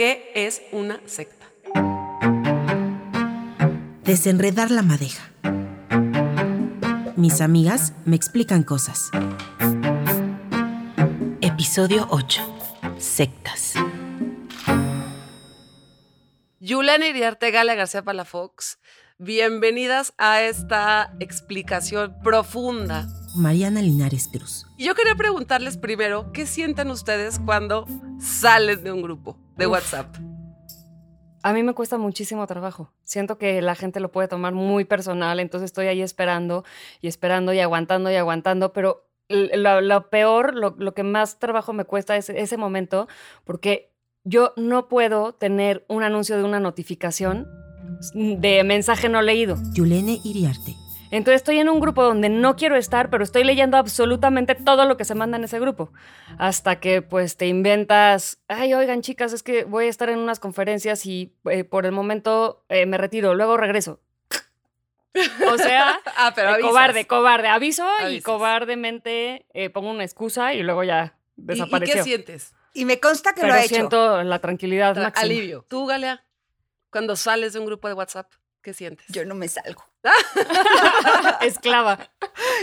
¿Qué es una secta? Desenredar la madeja. Mis amigas me explican cosas. Episodio 8. Sectas. Yulena Iriarte, Gala García Palafox, bienvenidas a esta explicación profunda. Mariana Linares Cruz. Yo quería preguntarles primero, ¿qué sienten ustedes cuando salen de un grupo de Uf. WhatsApp? A mí me cuesta muchísimo trabajo. Siento que la gente lo puede tomar muy personal, entonces estoy ahí esperando y esperando y aguantando y aguantando, pero lo peor, lo, lo que más trabajo me cuesta es ese momento, porque yo no puedo tener un anuncio de una notificación de mensaje no leído. Yulene Iriarte. Entonces estoy en un grupo donde no quiero estar, pero estoy leyendo absolutamente todo lo que se manda en ese grupo. Hasta que pues te inventas, ay, oigan chicas, es que voy a estar en unas conferencias y eh, por el momento eh, me retiro, luego regreso. O sea, ah, pero eh, cobarde, cobarde, aviso y cobardemente pongo una excusa y luego ya ¿Y- ¿Y, desapareció. qué sientes? Y me consta que pero lo ha hecho. siento la tranquilidad Tra- máxima. Alivio. Tú, Galea, cuando sales de un grupo de WhatsApp, ¿qué sientes? Yo no me salgo. Esclava.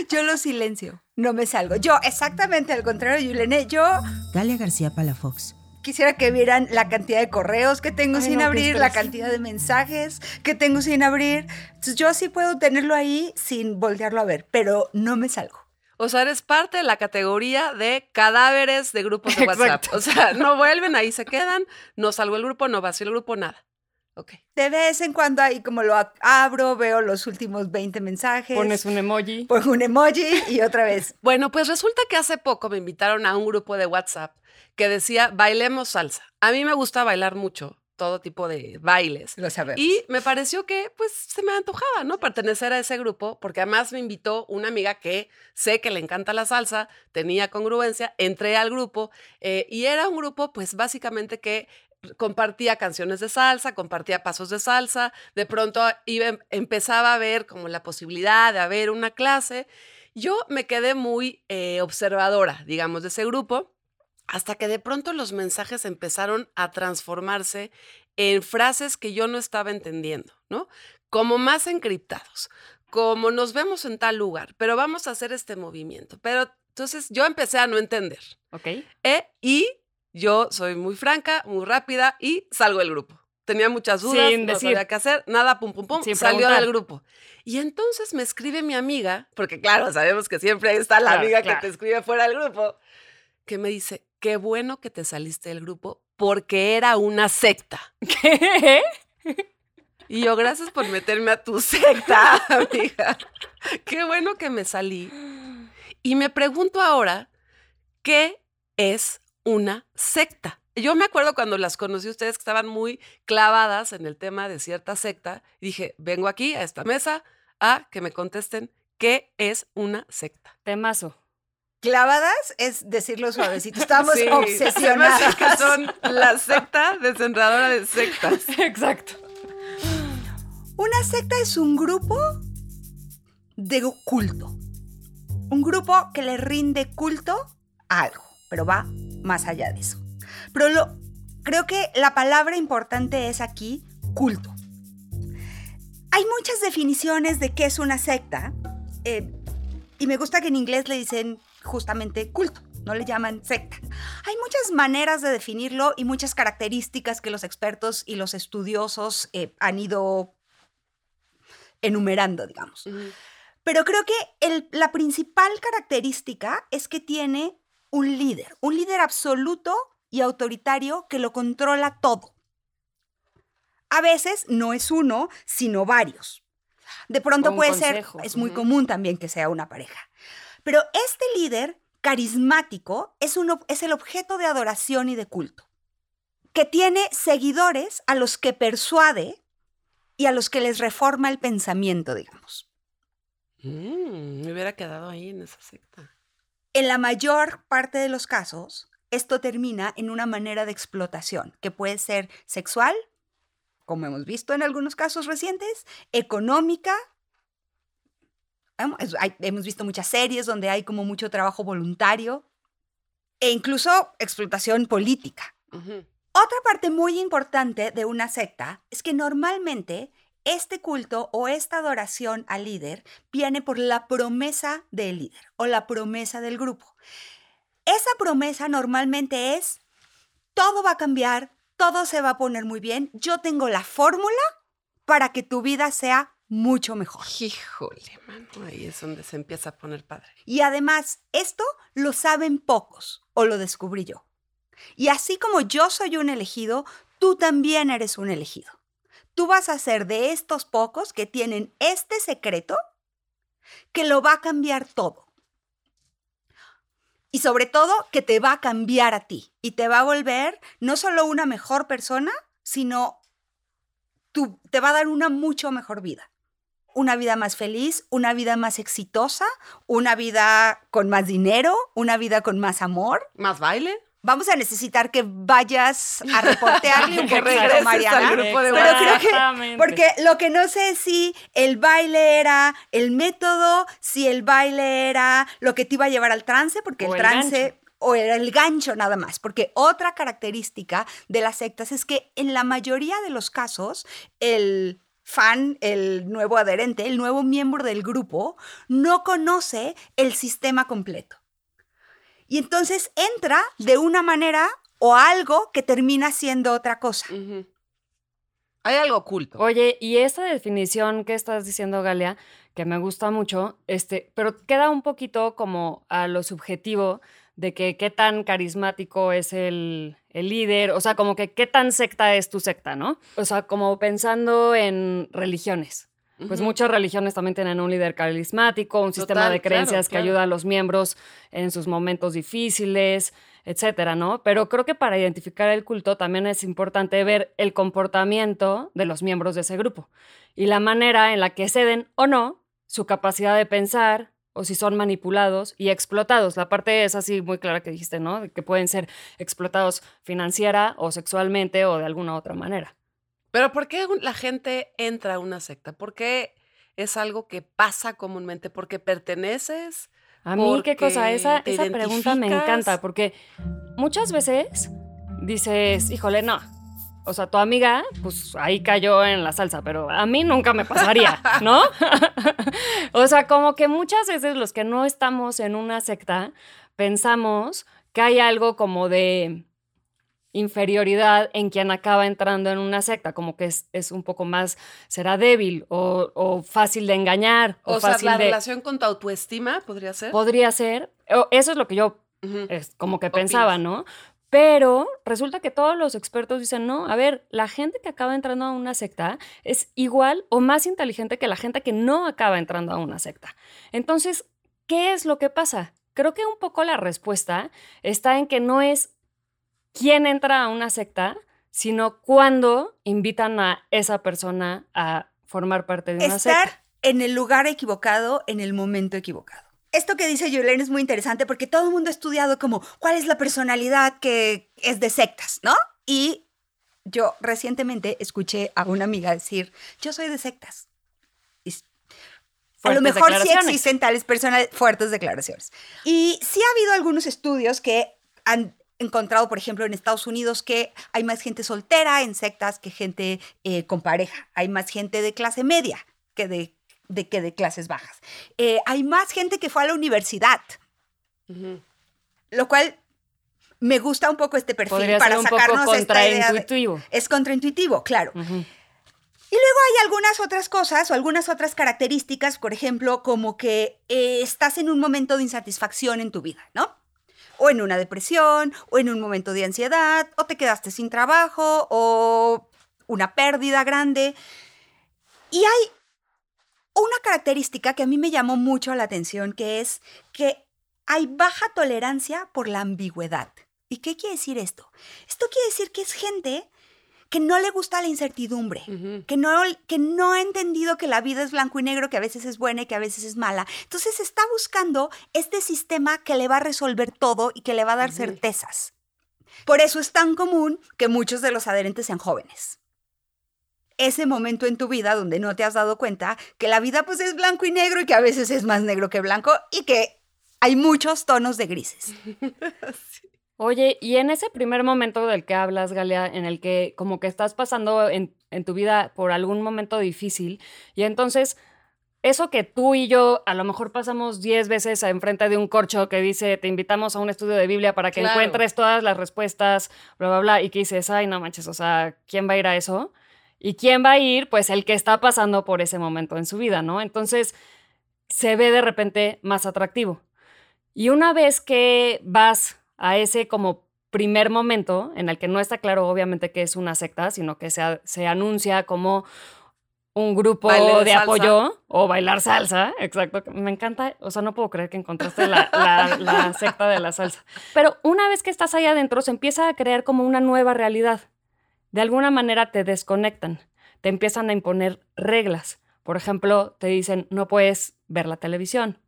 Yo lo silencio. No me salgo. Yo, exactamente al contrario, Yulene, yo Galia García Palafox. quisiera que vieran la cantidad de correos que tengo Ay, sin no, abrir, la cantidad de mensajes que tengo sin abrir. Entonces, yo sí puedo tenerlo ahí sin voltearlo a ver, pero no me salgo. O sea, eres parte de la categoría de cadáveres de grupos de WhatsApp. Exacto. O sea, no vuelven, ahí se quedan, no salgo el grupo, no vacío el grupo, nada. De vez en cuando ahí como lo abro, veo los últimos 20 mensajes, Pones un emoji. pongo un emoji y otra vez. Bueno, pues resulta que hace poco me invitaron a un grupo de WhatsApp que decía bailemos salsa. A mí me gusta bailar mucho, todo tipo de bailes. Lo sabemos. Y me pareció que pues se me antojaba, ¿no? Pertenecer a ese grupo, porque además me invitó una amiga que sé que le encanta la salsa, tenía congruencia, entré al grupo eh, y era un grupo pues básicamente que compartía canciones de salsa, compartía pasos de salsa, de pronto iba, empezaba a ver como la posibilidad de haber una clase. Yo me quedé muy eh, observadora, digamos, de ese grupo, hasta que de pronto los mensajes empezaron a transformarse en frases que yo no estaba entendiendo, ¿no? Como más encriptados, como nos vemos en tal lugar, pero vamos a hacer este movimiento. Pero entonces yo empecé a no entender. ¿Ok? ¿eh? Y yo soy muy franca, muy rápida y salgo del grupo. Tenía muchas dudas, Sin no decir. sabía qué hacer, nada, pum, pum, pum, Sin salió preguntar. del grupo. Y entonces me escribe mi amiga, porque claro, sabemos que siempre está la Claro, amiga claro. que te escribe fuera del grupo, que me dice, qué bueno que te saliste del grupo porque era una secta. ¿Qué? Y yo, gracias por meterme a tu secta, amiga. Qué bueno que me salí. Y me pregunto ahora, ¿qué es una secta? Yo me acuerdo cuando las conocí a ustedes que estaban muy clavadas en el tema de cierta secta. y Dije, vengo aquí a esta mesa a que me contesten qué es una secta. Temazo. Clavadas es decirlo suavecito. Estamos Sí, obsesionadas. que son la secta desenredadora de sectas. Exacto. Una secta es un grupo de culto. Un grupo que le rinde culto a algo, pero va más allá de eso. Pero lo, creo que la palabra importante es aquí culto. Hay muchas definiciones de qué es una secta eh, y me gusta que en inglés le dicen justamente culto, no le llaman secta. Hay muchas maneras de definirlo y muchas características que los expertos y los estudiosos eh, han ido enumerando, digamos. Pero creo que el- la principal característica es que tiene un líder, un líder absoluto y autoritario que lo controla todo. A veces no es uno, sino varios. De pronto puede consejo, ser, es muy común también que sea una pareja. Pero este líder carismático es, un es el objeto de adoración y de culto, que tiene seguidores a los que persuade y a los que les reforma el pensamiento, digamos. Mm, me hubiera quedado ahí en esa secta. En la mayor parte de los casos, esto termina en una manera de explotación, que puede ser sexual, como hemos visto en algunos casos recientes, económica. Hemos visto muchas series donde hay como mucho trabajo voluntario e incluso explotación política. Otra parte muy importante de una secta es que normalmente este culto o esta adoración al líder viene por la promesa del líder o la promesa del grupo. Esa promesa normalmente es, todo va a cambiar, todo se va a poner muy bien, yo tengo la fórmula para que tu vida sea mucho mejor. Híjole, mano, ahí es donde se empieza a poner padre. Y además, esto lo saben pocos o lo descubrí yo. Y así como yo soy un elegido, tú también eres un elegido. Tú vas a ser de estos pocos que tienen este secreto que lo va a cambiar todo. Y sobre todo que te va a cambiar a ti y te va a volver no solo una mejor persona, sino tú, te va a dar una mucho mejor vida una vida más feliz, una vida más exitosa, una vida con más dinero, una vida con más amor. ¿Más baile? Vamos a necesitar que vayas a reportearle un poquito, Mariana. al grupo de Pero creo que, porque lo que no sé es si el baile era el método, si el baile era lo que te iba a llevar al trance, porque O el trance o era el gancho nada más, porque otra característica de las sectas es que en la mayoría de los casos el fan, el nuevo adherente, el nuevo miembro del grupo, no conoce el sistema completo. Y entonces entra de una manera o algo que termina siendo otra cosa. Hay algo oculto. Oye, y esta definición que estás diciendo, Galia, que me gusta mucho, este, pero queda un poquito como a lo subjetivo de que qué tan carismático es el, el líder, o sea, como que qué tan secta es tu secta, ¿no? O sea, como pensando en religiones. Pues muchas religiones también tienen un líder carismático, un sistema de claro, creencias que ayuda a los miembros en sus momentos difíciles, etcétera, ¿no? Pero creo que para identificar el culto también es importante ver el comportamiento de los miembros de ese grupo y la manera en la que ceden o no su capacidad de pensar o si son manipulados y explotados. La parte es así muy clara que dijiste, ¿no? Que pueden ser explotados financiera o sexualmente o de alguna otra manera. Pero ¿por qué la gente entra a una secta? ¿Por qué es algo que pasa comúnmente? ¿Porque perteneces? A mí, qué cosa, esa, esa pregunta me encanta, porque muchas veces dices, híjole, no. O sea, tu amiga, pues ahí cayó en la salsa, pero a mí nunca me pasaría, ¿no? o sea, como que muchas veces los que no estamos en una secta pensamos que hay algo como de inferioridad en quien acaba entrando en una secta, como que es, es un poco más, será débil o, o fácil de engañar. O, O, sea, fácil la de... relación con tu autoestima podría ser. Podría ser, eso es lo que yo es como que Opinas. pensaba, ¿no? Pero resulta que todos los expertos dicen, no, a ver, la gente que acaba entrando a una secta es igual o más inteligente que la gente que no acaba entrando a una secta. Entonces, ¿qué es lo que pasa? Creo que un poco la respuesta está en que no es quién entra a una secta, sino cuándo invitan a esa persona a formar parte de una Estar secta. en el lugar equivocado, en el momento equivocado. Esto que dice Yulene es muy interesante porque todo el mundo ha estudiado como cuál es la personalidad que es de sectas, ¿no? Y yo recientemente escuché a una amiga decir, yo soy de sectas. Y a lo mejor sí existen tales personas, fuertes declaraciones. Y sí ha habido algunos estudios que han encontrado, por ejemplo, en Estados Unidos, que hay más gente soltera en sectas que gente eh, con pareja. Hay más gente de clase media que de, de, que de clases bajas. Eh, hay más gente que fue a la universidad, lo cual me gusta un poco este perfil Podría para ser un poco sacarnos esta idea. de- contraintuitivo. es contraintuitivo, claro. Y luego hay algunas otras cosas o algunas otras características, por ejemplo, como que eh, estás en un momento de insatisfacción en tu vida, ¿no? O en una depresión, o en un momento de ansiedad, o te quedaste sin trabajo, o una pérdida grande. Y hay una característica que a mí me llamó mucho la atención, que es que hay baja tolerancia por la ambigüedad. ¿Y qué quiere decir esto? Esto quiere decir que es gente que no le gusta la incertidumbre, que, no, que no ha entendido que la vida es blanco y negro, que a veces es buena y que a veces es mala. Entonces está buscando este sistema que le va a resolver todo y que le va a dar certezas. Por eso es tan común que muchos de los adherentes sean jóvenes. Ese momento en tu vida donde no te has dado cuenta que la vida pues es blanco y negro y que a veces es más negro que blanco y que hay muchos tonos de grises. Oye, y en ese primer momento del que hablas, Galia, en el que como que estás pasando en, en tu vida por algún momento difícil, y entonces eso que tú y yo a lo mejor pasamos 10 veces enfrente de un corcho que dice, te invitamos a un estudio de Biblia para que Claro. encuentres todas las respuestas, bla, bla, bla, y que dices, ay, no manches, o sea, ¿quién va a ir a eso? ¿Y quién va a ir? Pues el que está pasando por ese momento en su vida, ¿no? Entonces se ve de repente más atractivo. Y una vez que vas a ese como primer momento, en el que no está claro obviamente que es una secta, sino que se, se anuncia como un grupo Baile de apoyo o bailar salsa, exacto. Me encanta, o sea, no puedo creer que encontraste la, la- la secta de la salsa. Pero una vez que estás ahí adentro, se empieza a crear como una nueva realidad. De alguna manera te desconectan, te empiezan a imponer reglas. Por ejemplo, te dicen, no puedes ver la televisión.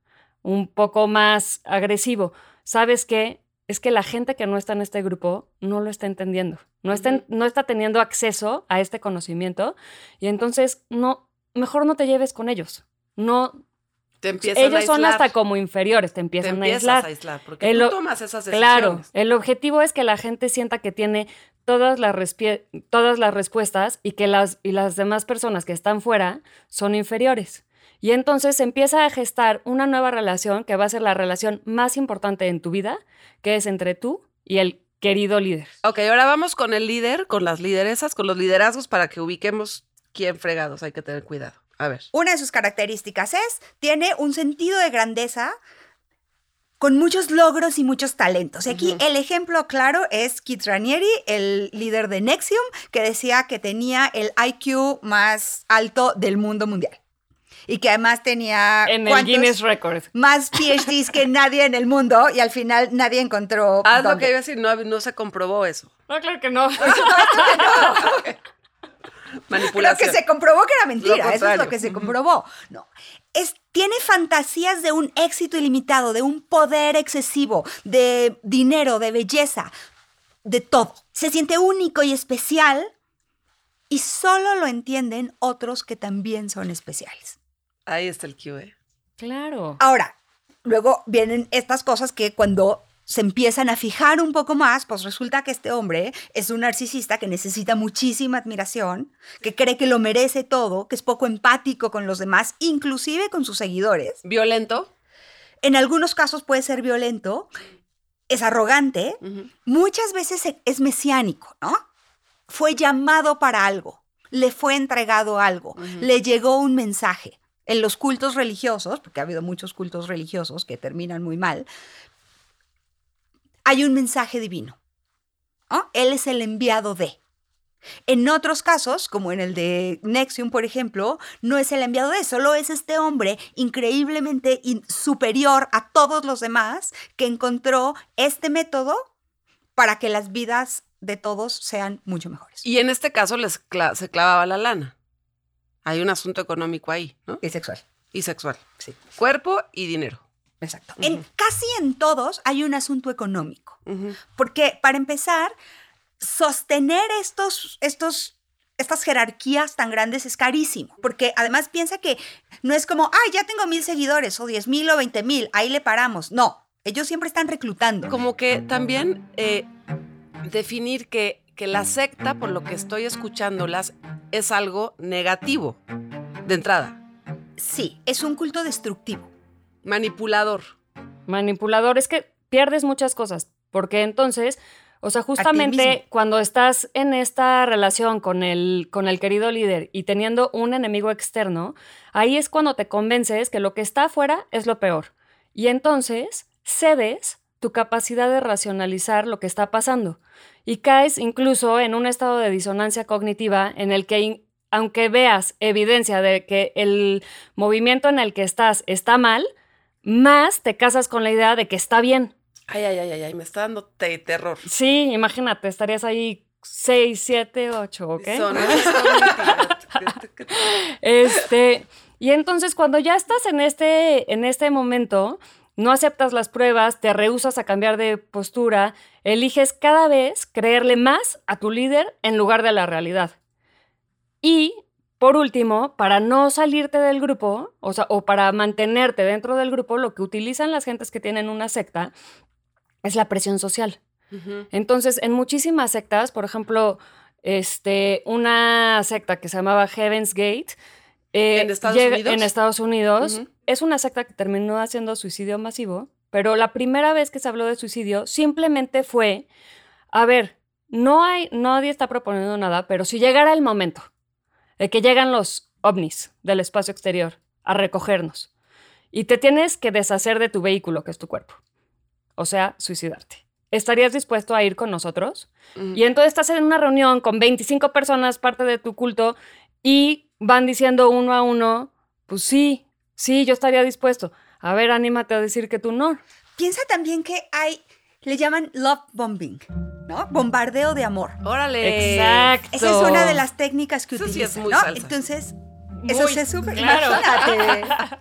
Un poco más agresivo. ¿Sabes qué? Es que la gente que no está en este grupo no lo está entendiendo. No está, no está teniendo acceso a este conocimiento. Y entonces, no, mejor no te lleves con ellos. No, Te a ellos son hasta como inferiores, te Te empiezan a aislar. a aislar. Porque El tú tomas esas decisiones. Claro, el objetivo es que la gente sienta que tiene todas las, todas las respuestas y que las, y las demás personas que están fuera son inferiores. Y entonces se empieza a gestar una nueva relación que va a ser la relación más importante en tu vida, que es entre tú y el querido líder. Ok, ahora vamos con el líder, con las lideresas, con los liderazgos para que ubiquemos quién fregados. Hay que tener cuidado. A ver. Una de sus características es, tiene un sentido de grandeza con muchos logros y muchos talentos. Y aquí el ejemplo claro es Kit Ranieri, el líder de Nexium, que decía que tenía el IQ más alto del mundo mundial. Y que además tenía En el. Guinness Record. más PhDs que nadie en el mundo y al final nadie encontró Haz lo que iba a decir, no, no se comprobó eso. No, claro que no. Manipulación. que se comprobó que era mentira, Lo eso es lo que se comprobó. No. Es, tiene fantasías de un éxito ilimitado, de un poder excesivo, de dinero, de belleza, de todo. Se siente único y especial y solo lo entienden otros que también son especiales. Ahí está el QE. claro. Ahora, luego vienen estas cosas que cuando se empiezan a fijar un poco más, pues resulta que este hombre es un narcisista que necesita muchísima admiración, que cree que lo merece todo, que es poco empático con los demás, inclusive con sus seguidores. Violento. En algunos casos puede ser violento, es arrogante, muchas veces e- es mesiánico, ¿no? Fue llamado para algo, le fue entregado algo, le llegó un mensaje. En los cultos religiosos, porque ha habido muchos cultos religiosos que terminan muy mal, hay un mensaje divino. ¿no? Él es el enviado de. En otros casos, como en el de Nexium, por ejemplo, no es el enviado de, solo es este hombre increíblemente in- superior a todos los demás que encontró este método para que las vidas de todos sean mucho mejores. Y en este caso les se clavaba la lana. Hay un asunto económico ahí, ¿no? Y sexual. Y sexual. Sí, Cuerpo y dinero. exacto. En casi en todos hay un asunto económico. Porque para empezar, sostener estos, estos, estas jerarquías tan grandes es carísimo. Porque además piensa que no es como, ay, ya tengo mil seguidores o diez mil o veinte mil, ahí le paramos. No, ellos siempre están reclutando. Como que también eh, definir que, que la secta, por lo que estoy escuchándolas, es algo negativo de entrada. Sí, es un culto destructivo. Manipulador. Manipulador, es que pierdes muchas cosas, porque entonces, o sea, justamente cuando estás en esta relación con el, con el querido líder y teniendo un enemigo externo, ahí es cuando te convences que lo que está afuera es lo peor. Y entonces cedes tu capacidad de racionalizar lo que está pasando y caes incluso en un estado de disonancia cognitiva en el que aunque veas evidencia de que el movimiento en el que estás está mal, más te casas con la idea de que está bien. Ay, ay, ay, ay, ay, me está dando te- terror. Sí, imagínate, estarías ahí 6, 7, 8, ¿ok? Cognitiva. Este, y entonces cuando ya estás en este, en este momento, no aceptas las pruebas, te rehusas a cambiar de postura, eliges cada vez creerle más a tu líder en lugar de la realidad. Y, por último, para no salirte del grupo, o sea, o para mantenerte dentro del grupo, lo que utilizan las gentes que tienen una secta es la presión social. Entonces, en muchísimas sectas, por ejemplo, este, una secta que se llamaba Heaven's Gate. Eh, ¿En Estados llega- Unidos? En Estados Unidos. Es una secta que terminó haciendo suicidio masivo, pero la primera vez que se habló de suicidio simplemente fue, a ver, no hay, nadie está proponiendo nada, pero si llegara el momento de que llegan los ovnis del espacio exterior a recogernos y te tienes que deshacer de tu vehículo, que es tu cuerpo, o sea, suicidarte. ¿Estarías dispuesto a ir con nosotros? Ujú. Y entonces estás en una reunión con 25 personas, parte de tu culto, y van diciendo uno a uno, pues sí, sí, yo estaría dispuesto. A ver, anímate a decir que tú no. Piensa también que hay, le llaman love bombing, ¿no? Bombardeo de amor. Órale. Exacto. Esa es una de las técnicas que Eso sí utilizan, es muy ¿no? salsa. Entonces, eso se sube. claro. Imagínate.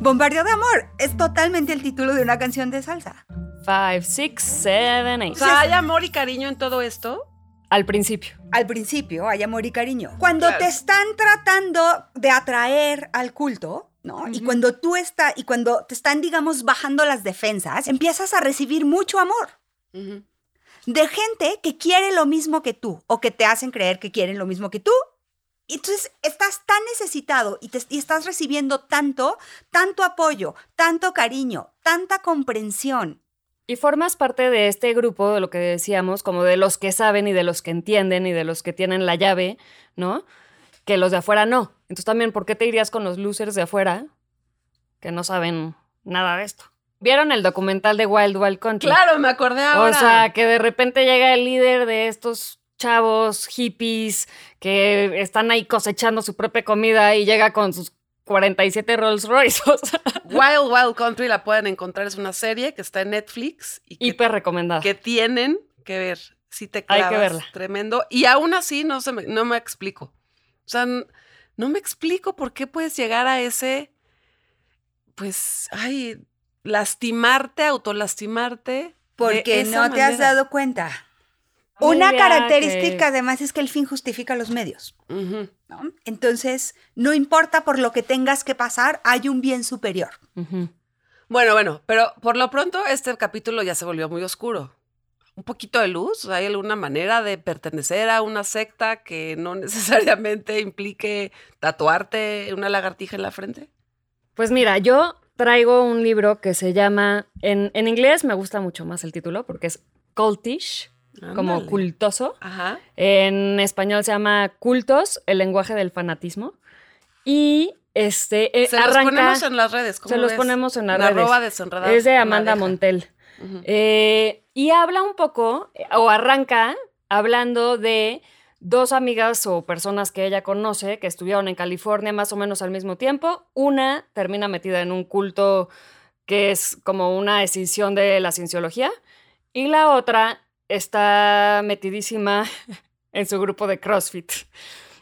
Bombardeo de amor es totalmente el título de una canción de salsa. Five, six, seven, eight. O sea, ¿hay amor y cariño en todo esto? Al principio. Al principio hay amor y cariño. Cuando Claro. te están tratando de atraer al culto, ¿no? Y cuando tú estás, y cuando te están, digamos, bajando las defensas, empiezas a recibir mucho amor de gente que quiere lo mismo que tú o que te hacen creer que quieren lo mismo que tú. Y Entonces estás tan necesitado y, te- y estás recibiendo tanto, tanto apoyo, tanto cariño, tanta comprensión. Y formas parte de este grupo, de lo que decíamos, como de los que saben y de los que entienden y de los que tienen la llave, ¿no? Que los de afuera no. Entonces también, ¿por qué te irías con los losers de afuera que no saben nada de esto? ¿Vieron el documental de Wild Wild Country? Claro, me acordé ahora. O sea, que de repente llega el líder de estos chavos hippies que están ahí cosechando su propia comida y llega con sus 47 Rolls Royce. O sea, Wild Wild Country la pueden encontrar, es una serie que está en Netflix y que, hiper recomendada. que tienen que ver. Si te Hay que clavas, verla. tremendo. Y aún así no, se me, no me explico. O sea, no me explico por qué puedes llegar a ese, pues, ay, lastimarte, autolastimarte. Porque no te has dado cuenta. Una característica que- además es que el fin justifica los medios. Entonces, no importa por lo que tengas que pasar, hay un bien superior. Bueno, bueno, pero por lo pronto este capítulo ya se volvió muy oscuro. Un poquito de luz, ¿hay alguna manera de pertenecer a una secta que no necesariamente implique tatuarte una lagartija en la frente? Pues mira, yo traigo un libro que se llama, en, en inglés me gusta mucho más el título porque es Cultish, como cultoso. Ajá. En español se llama Cultos, el lenguaje del fanatismo. Y este eh, Se los ponemos en las redes. ¿cómo se los ves? ponemos en las En redes. arroba es de Amanda. Montel. Eh, y habla un poco, eh, o arranca hablando de dos amigas o personas que ella conoce que estuvieron en California más o menos al mismo tiempo. Una termina metida en un culto que es como una escisión de la cienciología y la otra está metidísima en su grupo de CrossFit.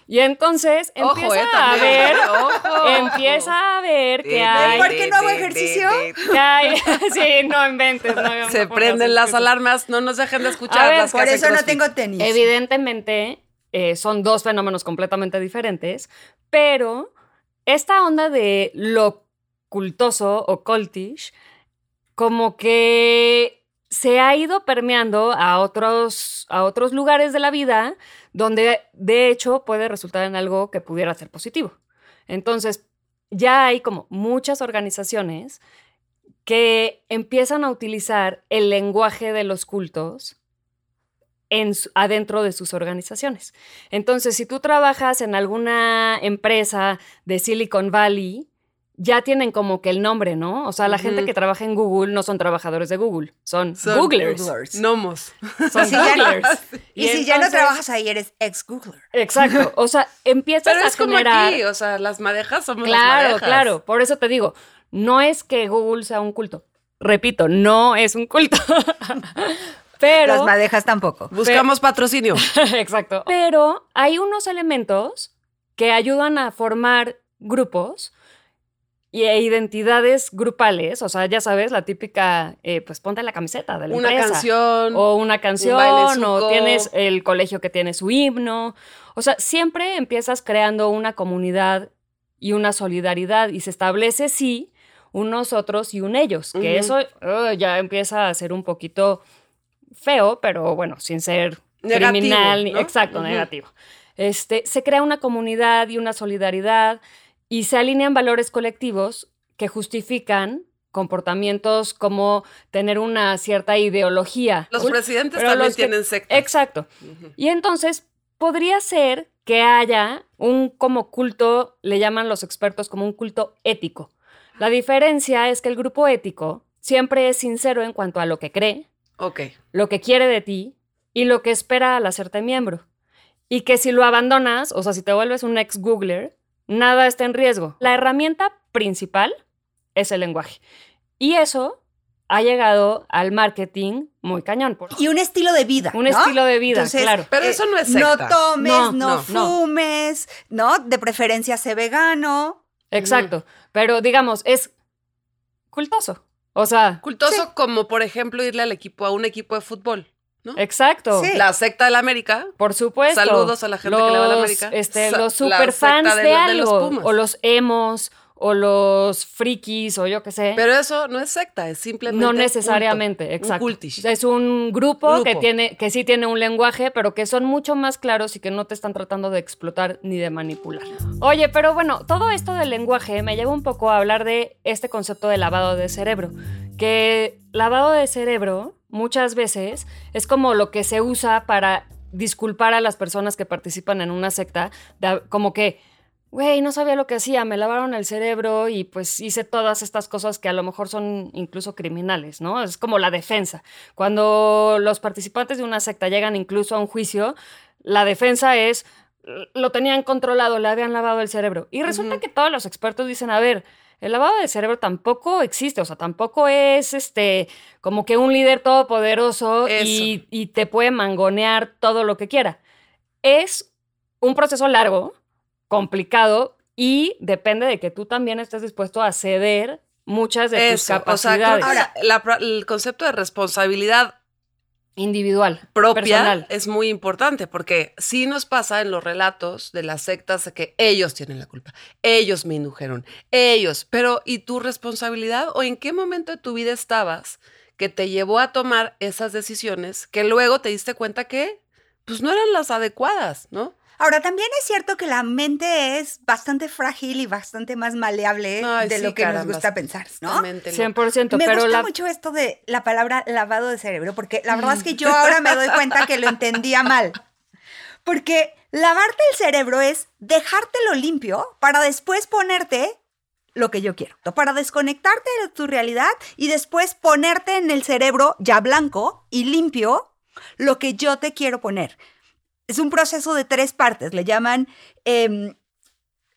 Y entonces Ojo, empieza eh, a ver, Ojo. empieza a ver que hay ¿Por qué no hago ejercicio? que hay- sí, no inventes. No, Se prenden las alarmas, no nos dejen de escuchar. ver, las Por eso no tengo tenis. Evidentemente, eh, son dos fenómenos completamente diferentes, pero esta onda de lo cultoso o cultish, como que se ha ido permeando a otros, a otros lugares de la vida donde de hecho puede resultar en algo que pudiera ser positivo. Entonces, ya hay como muchas organizaciones que empiezan a utilizar el lenguaje de los cultos adentro de sus organizaciones. Entonces, si tú trabajas en alguna empresa de Silicon Valley, ya tienen como que el nombre, ¿no? O sea, la gente que trabaja en Google no son trabajadores de Google, son, Son Googlers. Googlers. Gnomos. Son Sí, ya no- Googlers. Y, si ya no trabajas ahí, eres ex-Googler. Exacto. O sea, empiezas Pero a es como generar. aquí, o sea, las madejas somos las Claro, madejas. claro. Por eso te digo, no es que Google sea un culto. Repito, no es un culto. Pero. Las madejas tampoco. Buscamos patrocinio. Exacto. Pero hay unos elementos que ayudan a formar grupos y e identidades grupales. O sea, ya sabes, la típica, eh, pues ponte la camiseta de la Una empresa. canción. O una canción, o tienes el colegio que tiene su himno. O sea, siempre empiezas creando una comunidad y una solidaridad y se establece, sí, un nosotros y un ellos, que eso uh, ya empieza a ser un poquito feo, pero bueno, sin ser Negativo, criminal, ¿no? exacto, negativo. Este, se crea una comunidad y una solidaridad y se alinean valores colectivos que justifican comportamientos como tener una cierta ideología. Los presidentes pero también los que- tienen sectas. Exacto. Y entonces podría ser que haya un como culto, le llaman los expertos como un culto ético. La diferencia es que el grupo ético siempre es sincero en cuanto a lo que cree, lo que quiere de ti y lo que espera al hacerte miembro. Y que si lo abandonas, o sea, si te vuelves un ex Googler, nada está en riesgo. La herramienta principal es el lenguaje. Y eso ha llegado al marketing muy cañón. por- Y un estilo de vida. Un ¿no? estilo de vida, Entonces, claro. Pero eso no es No secta. tomes, No, no, no, no. fumes, ¿no? De preferencia sé vegano. Exacto. Pero digamos, es cultoso. O sea, Cultoso como, por ejemplo, irle al equipo, a un equipo de fútbol, ¿no? exacto. Sí. La secta del América. Por supuesto. Saludos a la gente que le va a la América. Este, Sa- los la superfans de, de- de los algo. Pumas. o los emos, o los frikis, o yo qué sé. Pero eso no es secta, es simplemente. no culto. necesariamente, Un exacto. cultish. Es un grupo, que Grupo. tiene, que sí tiene un lenguaje, pero que son mucho más claros y que no te están tratando de explotar ni de manipular. Oye, pero bueno, todo esto del lenguaje me lleva un poco a hablar de este concepto de lavado de cerebro. Que lavado de cerebro muchas veces es como lo que se usa para disculpar a las personas que participan en una secta, de- como que güey, no sabía lo que hacía, me lavaron el cerebro y pues hice todas estas cosas que a lo mejor son incluso criminales, ¿no? Es como la defensa. Cuando los participantes de una secta llegan incluso a un juicio, la defensa es, lo tenían controlado, le habían lavado el cerebro. Y resulta que todos los expertos dicen, a ver, el lavado de cerebro tampoco existe, o sea, tampoco es este como que un líder todopoderoso y, y te puede mangonear todo lo que quiera. Es un proceso largo, complicado y depende de que tú también estés dispuesto a ceder muchas de tus o sea, capacidades. Ahora- la- el concepto de responsabilidad individual, propia personal. es muy importante porque sí nos pasa en los relatos de las sectas que ellos tienen la culpa, ellos me indujeron, ellos, pero ¿y tu responsabilidad o en qué momento de tu vida estabas que te llevó a tomar esas decisiones que luego te diste cuenta que pues no eran las adecuadas, ¿no? Ahora, también es cierto que la mente es bastante frágil y bastante más maleable Ay, de sí, lo que nos carambas. gusta pensar, ¿no? Totalmente no. 100%, Me pero gusta la mucho esto de la palabra lavado de cerebro, porque la verdad es que yo ahora me doy cuenta que lo entendía mal. Porque lavarte el cerebro es dejártelo limpio para después ponerte lo que yo quiero, para desconectarte de tu realidad y después ponerte en el cerebro ya blanco y limpio lo que yo te quiero poner. Es un proceso de tres partes, le llaman em,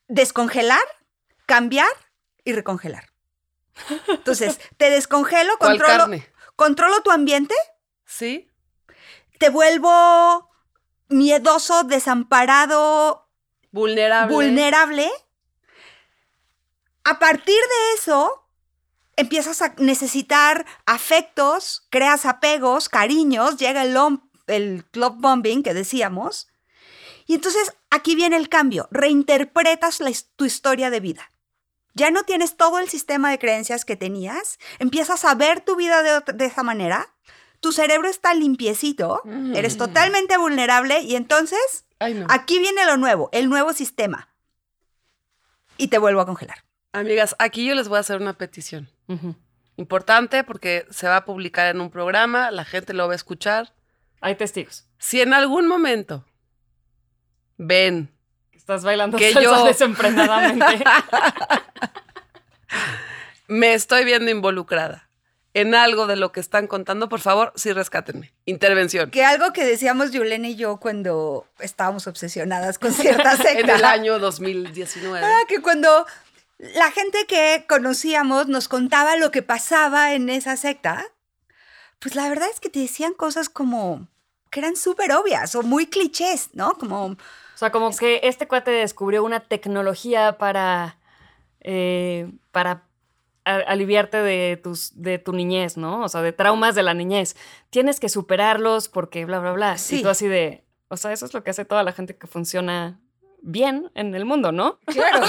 descongelar, cambiar y recongelar. Entonces, te descongelo, ¿Cuál controlo, carne? controlo tu ambiente, ¿Sí? te vuelvo miedoso, desamparado, Vulnerable. vulnerable. A partir de eso, empiezas a necesitar afectos, creas apegos, cariños, llega el, lom- el club bombing que decíamos. Y entonces aquí viene el cambio, reinterpretas la tu historia de vida. Ya no tienes todo el sistema de creencias que tenías, empiezas a ver tu vida de, esa manera, tu cerebro está limpiecito, eres Mm. totalmente vulnerable y entonces Ay, no. Aquí viene lo nuevo, el nuevo sistema. Y te vuelvo a congelar. Amigas, aquí yo les voy a hacer una petición. Importante porque se va a publicar en un programa, la gente lo va a escuchar. Hay testigos. Si en algún momento ven Estás bailando Que salsa yo- desenfrenadamente. me estoy viendo involucrada en algo de lo que están contando, por favor, sí rescátenme. Intervención. Que algo que decíamos Yulene y yo cuando estábamos obsesionadas con cierta secta. En el año 2019. Ah, que cuando la gente que conocíamos nos contaba lo que pasaba en esa secta, pues la verdad es que te decían cosas como que eran súper obvias o muy clichés, ¿no? Como, O sea, como que este cuate descubrió una tecnología para, eh, para aliviarte de, tus, de tu niñez, ¿no? O sea, de traumas de la niñez. Tienes que superarlos porque bla, bla, bla. Sí. Y tú así de, o sea, eso es lo que hace toda la gente que funciona bien en el mundo, ¿no? claro.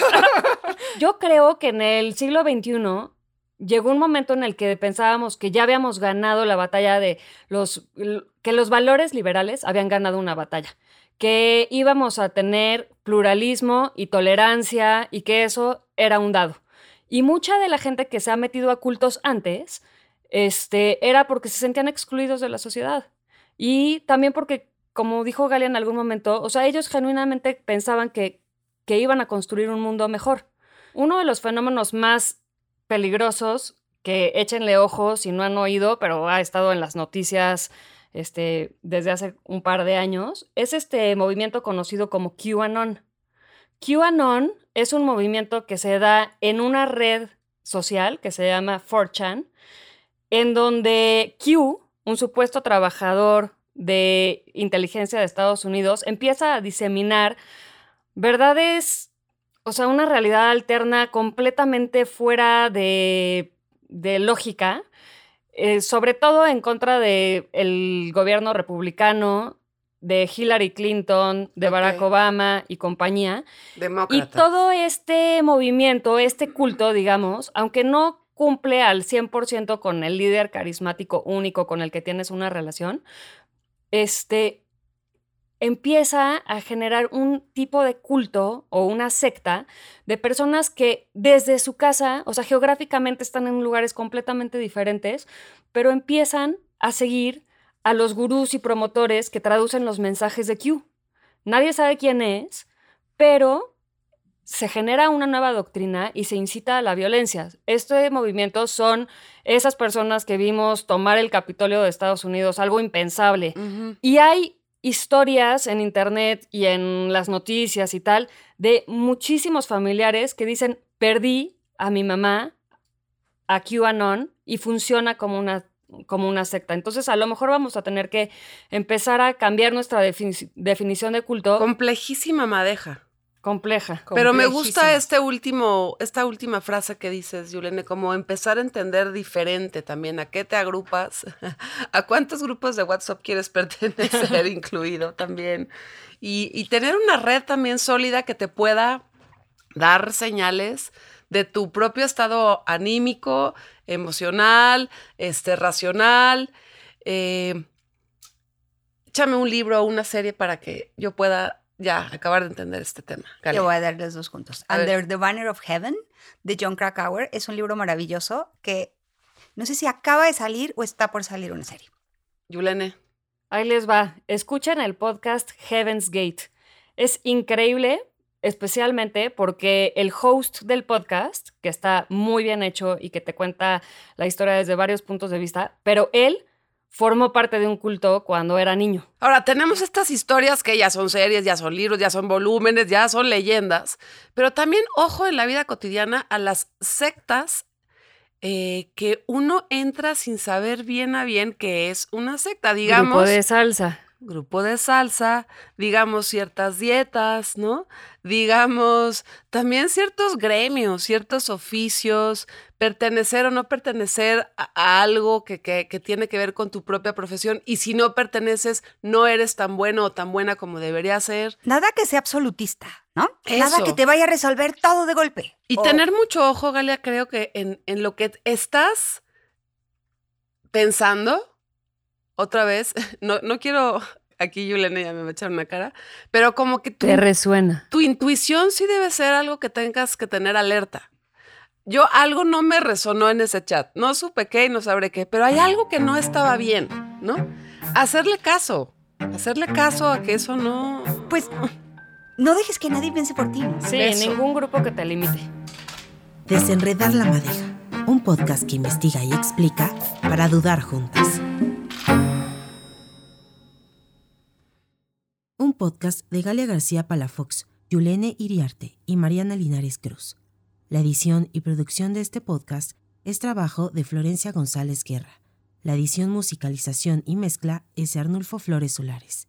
Yo creo que en el siglo XXI llegó un momento en el que pensábamos que ya habíamos ganado la batalla de los, que los valores liberales habían ganado una batalla, que íbamos a tener pluralismo y tolerancia y que eso era un dado. Y mucha de la gente que se ha metido a cultos antes, este, era porque se sentían excluidos de la sociedad. Y también porque, como dijo Galia en algún momento, o sea, ellos genuinamente pensaban que, que iban a construir un mundo mejor. Uno de los fenómenos más peligrosos que échenle ojos si no han oído, pero ha estado en las noticias este, desde hace un par de años, es este movimiento conocido como QAnon. QAnon es un movimiento que se da en una red social que se llama 4chan, en donde Q, un supuesto trabajador de inteligencia de Estados Unidos, empieza a diseminar verdades o sea, una realidad alterna completamente fuera de, lógica, eh, sobre todo en contra del gobierno republicano, de Hillary Clinton, de Barack Obama y compañía. Y todo este movimiento, este culto, digamos, aunque no cumple al 100% con el líder carismático único con el que tienes una relación, este, empieza a generar un tipo de culto o una secta de personas que desde su casa, o sea, geográficamente están en lugares completamente diferentes, pero empiezan a seguir a los gurús y promotores que traducen los mensajes de Q. Nadie sabe quién es, pero se genera una nueva doctrina y se incita a la violencia. Este movimiento son esas personas que vimos tomar el Capitolio de Estados Unidos, algo impensable. Y hay historias en internet y en las noticias y tal de muchísimos familiares que dicen, perdí a mi mamá a QAnon y funciona como una, como una secta. Entonces a lo mejor vamos a tener que empezar a cambiar nuestra definición de culto. Complejísima madeja. Compleja. Pero me gusta este último, esta última frase que dices, Yulene, como empezar a entender diferente también a qué te agrupas, a cuántos grupos de WhatsApp quieres pertenecer incluido también. Y, y tener una red también sólida que te pueda dar señales de tu propio estado anímico, emocional, este, racional. Eh, échame un libro o una serie para que yo pueda ya acabar de entender este tema. Yo voy a darles dos juntos. Under the Banner of Heaven de John Krakauer es un libro maravilloso que no sé si acaba de salir o está por salir una serie. Yulene. Ahí les va. Escuchen el podcast Heaven's Gate. Es increíble, especialmente porque el host del podcast, que está muy bien hecho y que te cuenta la historia desde varios puntos de vista, pero él formó parte de un culto cuando era niño. Ahora, tenemos estas historias que ya son series, ya son libros, ya son volúmenes, ya son leyendas, pero también ojo en la vida cotidiana a las sectas eh, que uno entra sin saber bien a bien qué es una secta, digamos. Grupo de salsa grupo de salsa, digamos ciertas dietas, ¿no? Digamos también ciertos gremios, ciertos oficios, pertenecer o no pertenecer a, algo que, tiene que ver con tu propia profesión y si no perteneces no eres tan bueno o tan buena como debería ser. Nada que sea absolutista, ¿no? Nada que te vaya a resolver todo de golpe. Y tener mucho ojo, Galia, creo que en, en lo que estás pensando, otra vez, no, no quiero, aquí Yulene ya me va a echar una cara, pero como que tu, Te resuena. Tu intuición sí debe ser algo que tengas que tener alerta. Yo algo no me resonó en ese chat, no supe qué y no sabré qué, pero hay algo que no estaba bien, ¿no? Hacerle caso, hacerle caso a que eso no... Pues no dejes que nadie piense por ti. Sí, ningún grupo que te limite. Desenredar la madeja, un podcast que investiga y explica para dudar juntas. Un podcast de Galia García Palafox, Yulene Iriarte y Mariana Linares Cruz. La edición y producción de este podcast es trabajo de Florencia González Guerra. La edición, musicalización y mezcla es de Arnulfo Flores Solares.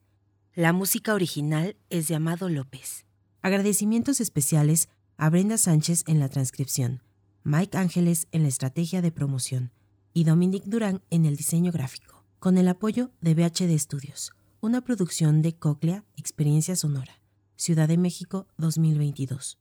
La música original es de Amado López. Agradecimientos especiales a Brenda Sánchez en la transcripción, Mike Ángeles en la estrategia de promoción y Dominic Durán en el diseño gráfico, con el apoyo de BHD Studios una producción de Coclea Experiencia Sonora, Ciudad de México 2022.